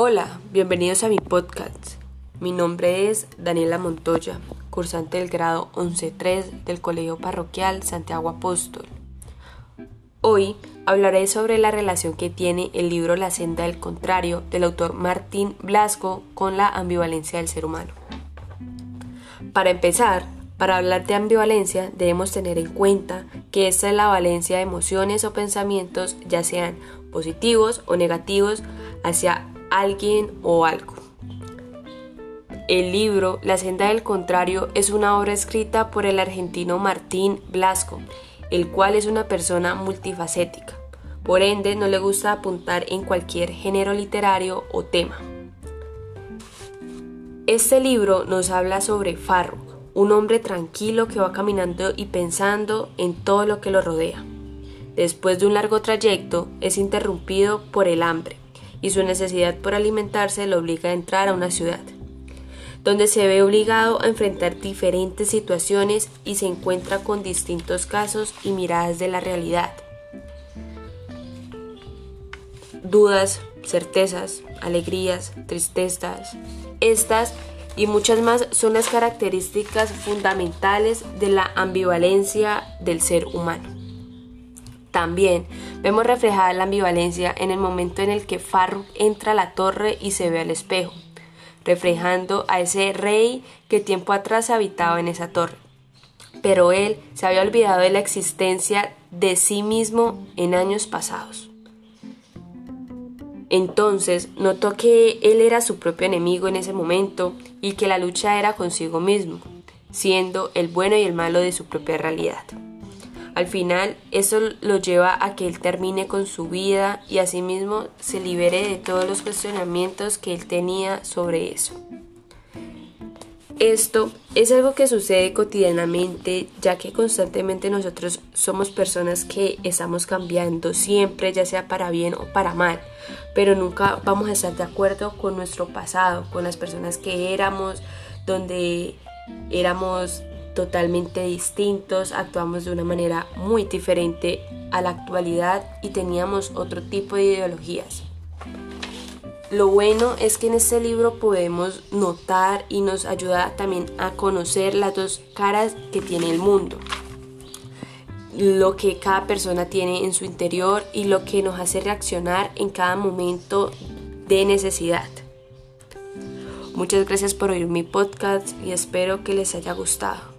Hola, bienvenidos a mi podcast. Mi nombre es Daniela Montoya, cursante del grado 11.3 del Colegio Parroquial Santiago Apóstol. Hoy hablaré sobre la relación que tiene el libro La senda del contrario del autor Martín Blasco con la ambivalencia del ser humano. Para empezar, para hablar de ambivalencia debemos tener en cuenta que esta es la valencia de emociones o pensamientos, ya sean positivos o negativos, hacia alguien o algo. El libro La senda del contrario es una obra escrita por el argentino Martín Blasco, el cual es una persona multifacética. Por ende, no le gusta apuntar en cualquier género literario o tema. Este libro nos habla sobre Farro, un hombre tranquilo que va caminando y pensando en todo lo que lo rodea. Después de un largo trayecto, es interrumpido por el hambre y su necesidad por alimentarse lo obliga a entrar a una ciudad, donde se ve obligado a enfrentar diferentes situaciones y se encuentra con distintos casos y miradas de la realidad. Dudas, certezas, alegrías, tristezas. Estas y muchas más son las características fundamentales de la ambivalencia del ser humano. También vemos reflejada la ambivalencia en el momento en el que Farruk entra a la torre y se ve al espejo, reflejando a ese rey que tiempo atrás habitaba en esa torre. Pero él se había olvidado de la existencia de sí mismo en años pasados. Entonces notó que él era su propio enemigo en ese momento y que la lucha era consigo mismo, siendo el bueno y el malo de su propia realidad. Al final, eso lo lleva a que él termine con su vida y asimismo se libere de todos los cuestionamientos que él tenía sobre eso. Esto es algo que sucede cotidianamente, ya que constantemente nosotros somos personas que estamos cambiando siempre, ya sea para bien o para mal, pero nunca vamos a estar de acuerdo con nuestro pasado, con las personas que éramos, donde éramos totalmente distintos, actuamos de una manera muy diferente a la actualidad y teníamos otro tipo de ideologías. Lo bueno es que en este libro podemos notar y nos ayuda también a conocer las dos caras que tiene el mundo. Lo que cada persona tiene en su interior y lo que nos hace reaccionar en cada momento de necesidad. Muchas gracias por oír mi podcast y espero que les haya gustado.